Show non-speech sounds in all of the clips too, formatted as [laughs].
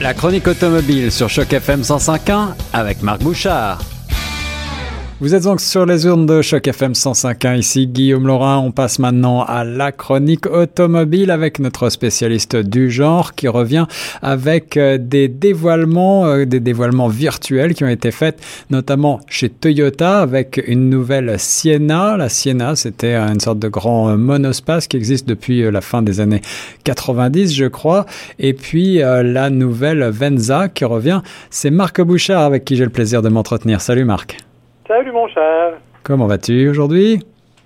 La chronique automobile sur Choc FM 105.1 avec Marc Bouchard. Vous êtes donc sur les urnes de Choc FM 105.1. Ici Guillaume Laurin. On passe maintenant à la chronique automobile avec notre spécialiste du genre qui revient avec euh, des dévoilements, euh, des dévoilements virtuels qui ont été faits notamment chez Toyota avec une nouvelle Sienna. La Sienna, c'était une sorte de grand monospace qui existe depuis euh, la fin des années 90, je crois. Et puis la nouvelle Venza qui revient. C'est Marc Bouchard avec qui j'ai le plaisir de m'entretenir. Salut Marc. Salut mon cher. Comment vas-tu aujourd'hui?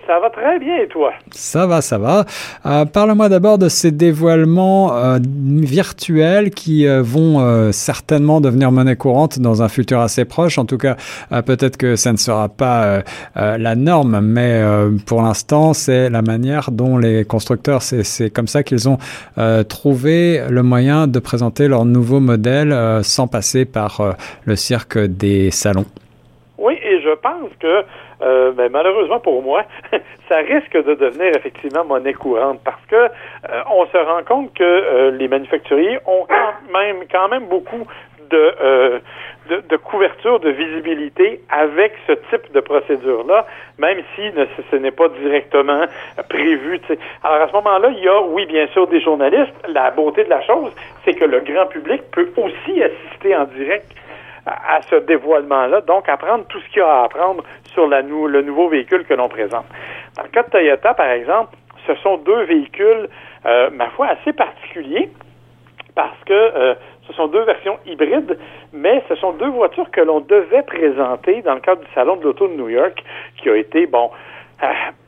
Ça va très bien et toi? Ça va, ça va. Euh, Parle-moi d'abord de ces dévoilements euh, virtuels qui euh, vont certainement devenir monnaie courante dans un futur assez proche. En tout cas, peut-être que ça ne sera pas la norme, mais pour l'instant, c'est la manière dont les constructeurs, c'est comme ça qu'ils ont trouvé le moyen de présenter leur nouveau modèle sans passer par le cirque des salons je pense que euh, ben, malheureusement pour moi, [laughs] ça risque de devenir effectivement monnaie courante parce que euh, on se rend compte que euh, les manufacturiers ont quand même beaucoup de, de, couverture, de visibilité avec ce type de procédure-là, même si ce n'est pas directement prévu. Alors à ce moment-là, il y a, oui, bien sûr, des journalistes. La beauté de la chose, c'est que le grand public peut aussi assister en direct à, ce dévoilement-là, donc apprendre tout ce qu'il y a à apprendre sur le nouveau véhicule que l'on présente. Dans le cas de Toyota, par exemple, ce sont deux véhicules, euh, ma foi, assez particuliers parce que euh, ce sont deux versions hybrides, mais ce sont deux voitures que l'on devait présenter dans le cadre du Salon de l'Auto de New York, qui a été, bon,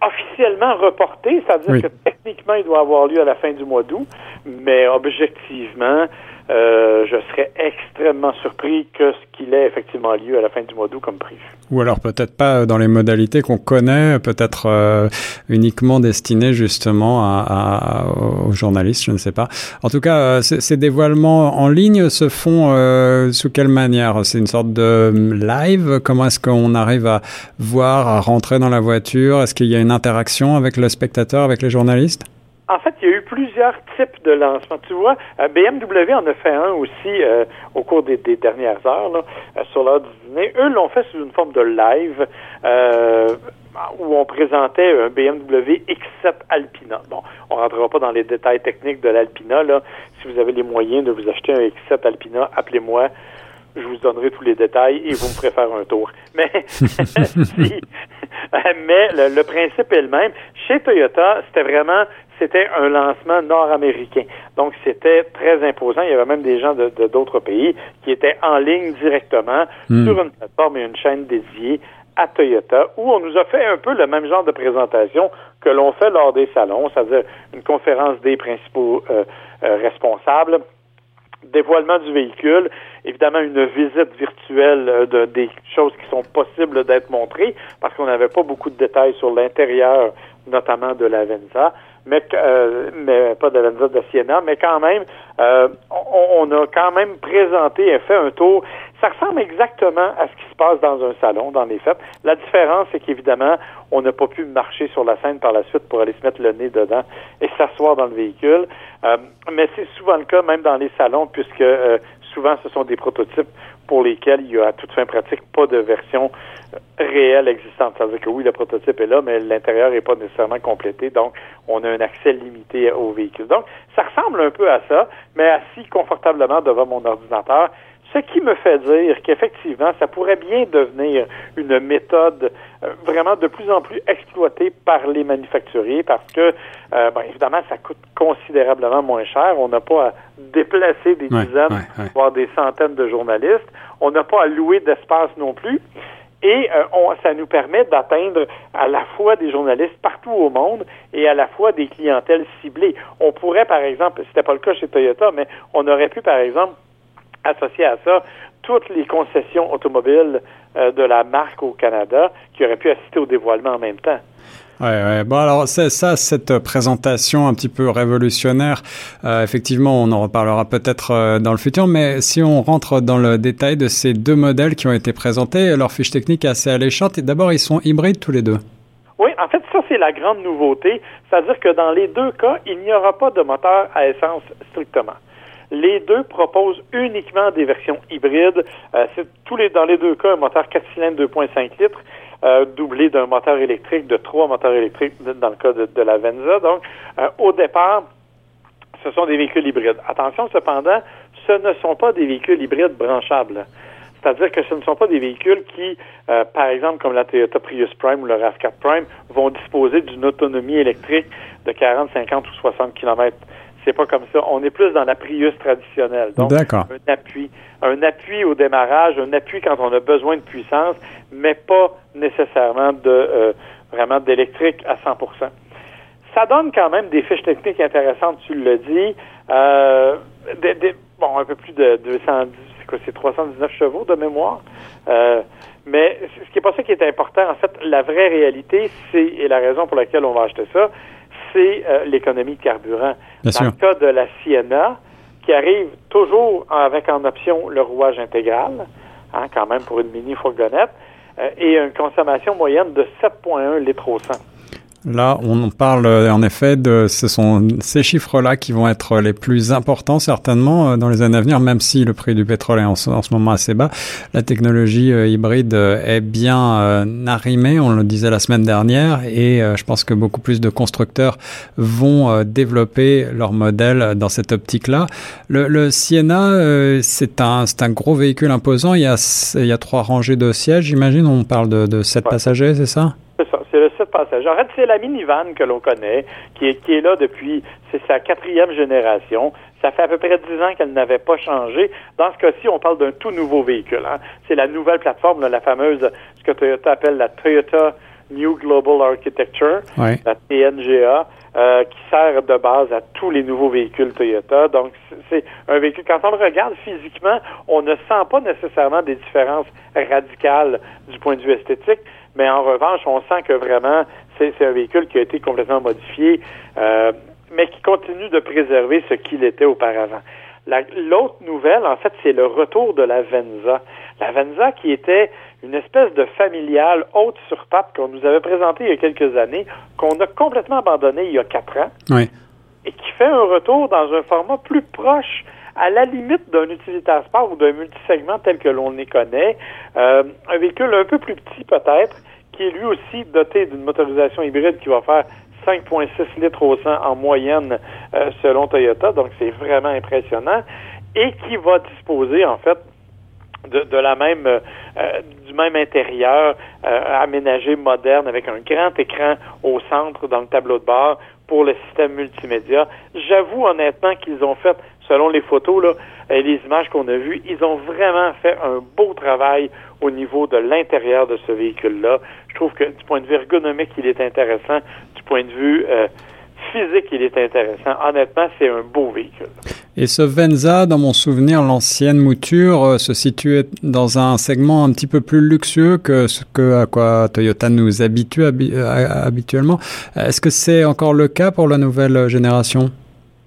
officiellement reporté, c'est-à-dire que techniquement, il doit avoir lieu à la fin du mois d'août, mais objectivement, euh, je serais extrêmement surpris que ce qu'il ait effectivement lieu à la fin du mois d'août comme prévu. Ou alors peut-être pas dans les modalités qu'on connaît, peut-être euh, uniquement destiné justement à, à, aux journalistes, je ne sais pas. En tout cas, euh, ces dévoilements en ligne se font euh, sous quelle manière? C'est une sorte de live? Comment est-ce qu'on arrive à voir, à rentrer dans la voiture Est-ce qu'il y a une interaction avec le spectateur, avec les journalistes? En fait, il y a eu plusieurs types de lancements. Tu vois, euh, BMW en a fait un aussi euh, au cours des, dernières heures euh, sur l'heure du dîner. Eux l'ont fait sous une forme de live où on présentait un BMW X7 Alpina. Bon, on rentrera pas dans les détails techniques de l'Alpina. Si vous avez les moyens de vous acheter un X7 Alpina, appelez-moi je vous donnerai tous les détails et vous me ferez faire un tour. Mais, [laughs] [laughs] mais le, le, principe est le même. Chez Toyota, c'était vraiment c'était un lancement nord-américain. Donc, c'était très imposant. Il y avait même des gens de, d'autres pays qui étaient en ligne directement hmm. sur une plateforme et une chaîne dédiée à Toyota, où on nous a fait un peu le même genre de présentation que l'on fait lors des salons, c'est-à-dire une conférence des principaux euh, euh, responsables, dévoilement du véhicule, évidemment une visite virtuelle euh, de, des choses qui sont possibles d'être montrées, parce qu'on n'avait pas beaucoup de détails sur l'intérieur, notamment de la Venza mais, euh, mais pas de la de Siena, mais quand même, euh, on, a quand même présenté et fait un tour. Ça ressemble exactement à ce qui se passe dans un salon, dans les fêtes. La différence, c'est qu'évidemment, on n'a pas pu marcher sur la scène par la suite pour aller se mettre le nez dedans et s'asseoir dans le véhicule. Euh, mais c'est souvent le cas, même dans les salons, puisque euh, souvent ce sont des prototypes pour lesquels il y a à toute fin pratique pas de version réelle existante. C'est-à-dire que oui, le prototype est là, mais l'intérieur n'est pas nécessairement complété, donc on a un accès limité au véhicule. Donc, ça ressemble un peu à ça, mais assis confortablement devant mon ordinateur, ce qui me fait dire qu'effectivement, ça pourrait bien devenir une méthode euh, vraiment de plus en plus exploitée par les manufacturiers parce que, euh, évidemment, ça coûte considérablement moins cher. On n'a pas à déplacer des dizaines, voire des centaines de journalistes. On n'a pas à louer d'espace non plus. Et euh, on, ça nous permet d'atteindre à la fois des journalistes partout au monde et à la fois des clientèles ciblées. On pourrait, par exemple, c'était pas le cas chez Toyota, mais on aurait pu, par exemple, associer à ça toutes les concessions automobiles euh, de la marque au Canada qui auraient pu assister au dévoilement en même temps. Ouais, ouais. Bon, alors c'est ça, cette présentation un petit peu révolutionnaire. Euh, effectivement, on en reparlera peut-être euh, dans le futur, mais si on rentre dans le détail de ces deux modèles qui ont été présentés, leur fiche technique est assez alléchante. Et d'abord, ils sont hybrides tous les deux. Oui, en fait, ça c'est la grande nouveauté, c'est-à-dire que dans les deux cas, il n'y aura pas de moteur à essence strictement. Les deux proposent uniquement des versions hybrides. Euh, c'est tous les dans les deux cas un moteur 4 cylindres 2.5 litres. Euh, doublé d'un moteur électrique, de trois moteurs électriques dans le cas de, de la Venza. Donc, euh, au départ, ce sont des véhicules hybrides. Attention, cependant, ce ne sont pas des véhicules hybrides branchables. C'est-à-dire que ce ne sont pas des véhicules qui, euh, par exemple, comme la Toyota Prius Prime ou le RAV4 Prime, vont disposer d'une autonomie électrique de 40, 50 ou 60 km. C'est pas comme ça. On est plus dans la Prius traditionnelle. Donc, un appui. Un appui au démarrage, un appui quand on a besoin de puissance, mais pas nécessairement de euh, vraiment d'électrique à 100% Ça donne quand même des fiches techniques intéressantes, tu le dis. Euh, bon, un peu plus de 210, c'est 319 chevaux de mémoire. Euh, mais ce qui n'est pas ça qui est important. En fait, la vraie réalité, c'est, et la raison pour laquelle on va acheter ça, c'est euh, l'économie de carburant. Dans le cas de la Sienna, qui arrive toujours avec en option le rouage intégral, hein, quand même pour une mini fourgonnette, euh, et une consommation moyenne de 7,1 litres au 100. Là, on parle euh, en effet de ce sont ces chiffres-là qui vont être les plus importants certainement euh, dans les années à venir, même si le prix du pétrole est en ce, moment assez bas. La technologie euh, hybride est bien arrimée, on le disait la semaine dernière, et je pense que beaucoup plus de constructeurs vont développer leur modèle dans cette optique-là. Le, le, Sienna, c'est un, c'est un gros véhicule imposant. Il y a, il y a trois rangées de sièges, j'imagine. On parle de, de sept passagers, c'est ça? C'est le 7 passagers. En fait, c'est la minivan que l'on connaît, qui est, qui est là depuis, c'est sa quatrième génération. Ça fait à peu près dix ans qu'elle n'avait pas changé. Dans ce cas-ci, on parle d'un tout nouveau véhicule. Hein. C'est la nouvelle plateforme, la fameuse, ce que Toyota appelle la Toyota New Global Architecture, la TNGA, euh, qui sert de base à tous les nouveaux véhicules Toyota. Donc, c'est un véhicule, quand on le regarde physiquement, on ne sent pas nécessairement des différences radicales du point de vue esthétique, mais en revanche, on sent que vraiment, c'est un véhicule qui a été complètement modifié, euh, mais qui continue de préserver ce qu'il était auparavant. L'autre nouvelle, en fait, c'est le retour de la Venza. La Venza qui était une espèce de familiale haute sur pape qu'on nous avait présentée il y a quelques années, qu'on a complètement abandonné il y a quatre ans, et qui fait un retour dans un format plus proche à la limite d'un utilitaire sport ou d'un multisegment tel que l'on les connaît, euh, un véhicule un peu plus petit peut-être, qui est lui aussi doté d'une motorisation hybride qui va faire 5,6 litres au 100 en moyenne euh, selon Toyota, donc c'est vraiment impressionnant, et qui va disposer en fait de, la même euh, du même intérieur aménagé moderne avec un grand écran au centre dans le tableau de bord pour le système multimédia. J'avoue honnêtement qu'ils ont fait selon les photos et les images qu'on a vues, ils ont vraiment fait un beau travail au niveau de l'intérieur de ce véhicule-là. Je trouve que du point de vue ergonomique, il est intéressant. Du point de vue euh, physique, il est intéressant. Honnêtement, c'est un beau véhicule. Et ce Venza, dans mon souvenir, l'ancienne mouture euh, se situait dans un segment un petit peu plus luxueux que ce à quoi Toyota nous habitue euh, habituellement. Est-ce que c'est encore le cas pour la nouvelle génération?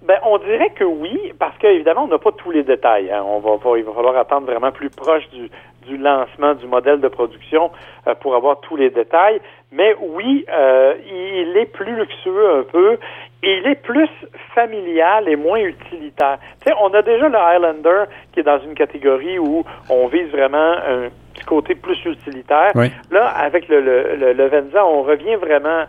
Ben, on dirait que oui, parce qu'évidemment, on n'a pas tous les détails. Hein. On va, il va falloir attendre vraiment plus proche du, du lancement du modèle de production euh, pour avoir tous les détails. Mais oui, euh, il est plus luxueux un peu et il est plus familial et moins utilitaire. Tu sais, on a déjà le Highlander qui est dans une catégorie où on vise vraiment un petit côté plus utilitaire. Là, avec le, le, le Venza, on revient vraiment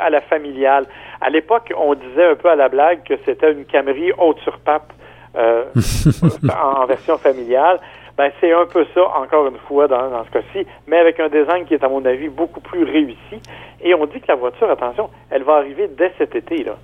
à la familiale. À l'époque, on disait un peu à la blague que c'était une Camry haute sur pape euh, [laughs] en, version familiale. Ben, c'est un peu ça, encore une fois, dans, dans ce cas-ci, mais avec un design qui est, à mon avis, beaucoup plus réussi. Et on dit que la voiture, attention, elle va arriver dès cet été. Là.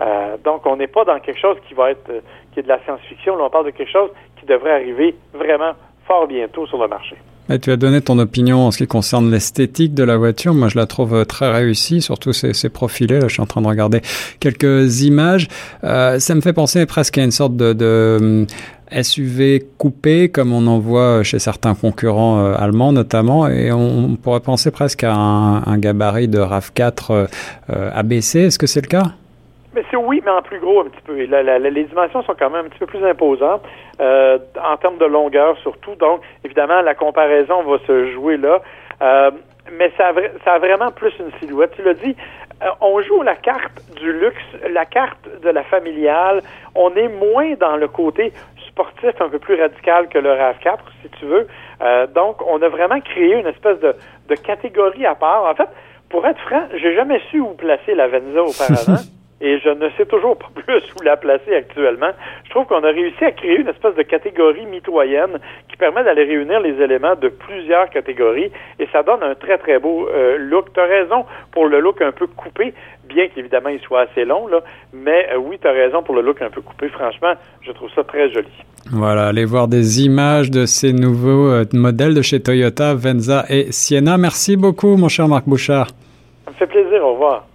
Euh, donc, on n'est pas dans quelque chose qui va être euh, qui est de la science-fiction. On parle de quelque chose qui devrait arriver vraiment fort bientôt sur le marché tu as donné ton opinion en ce qui concerne l'esthétique de la voiture. Moi, je la trouve euh, très réussie, surtout ses, ses profilés. Là, je suis en train de regarder quelques images. Euh, ça me fait penser presque à une sorte de, de euh, SUV coupé, comme on en voit chez certains concurrents euh, allemands notamment, et on, pourrait penser presque à un, gabarit de RAV4 ABC. Est-ce que c'est le cas? Mais c'est oui, mais en plus gros un petit peu. les dimensions sont quand même un petit peu plus imposantes euh, en termes de longueur surtout. Donc, évidemment, la comparaison va se jouer là. Euh, mais ça a vraiment plus une silhouette. Tu l'as dit, on joue la carte du luxe, la carte de la familiale. On est moins dans le côté sportif un peu plus radical que le RAV4, si tu veux. Euh, donc, on a vraiment créé une espèce de, de catégorie à part. En fait, pour être franc, j'ai jamais su où placer la Venza auparavant. [laughs] et je ne sais toujours pas [laughs] plus où la placer actuellement. Je trouve qu'on a réussi à créer une espèce de catégorie mitoyenne qui permet d'aller réunir les éléments de plusieurs catégories et ça donne un très très beau euh, look. Tu as raison pour le look un peu coupé, bien qu'évidemment il soit assez long, là, mais euh, oui, tu as raison pour le look un peu coupé. Franchement, je trouve ça très joli. Voilà, allez voir des images de ces nouveaux euh, modèles de chez Toyota, Venza et Sienna. Merci beaucoup, mon cher Marc Bouchard. Ça me fait plaisir, au revoir.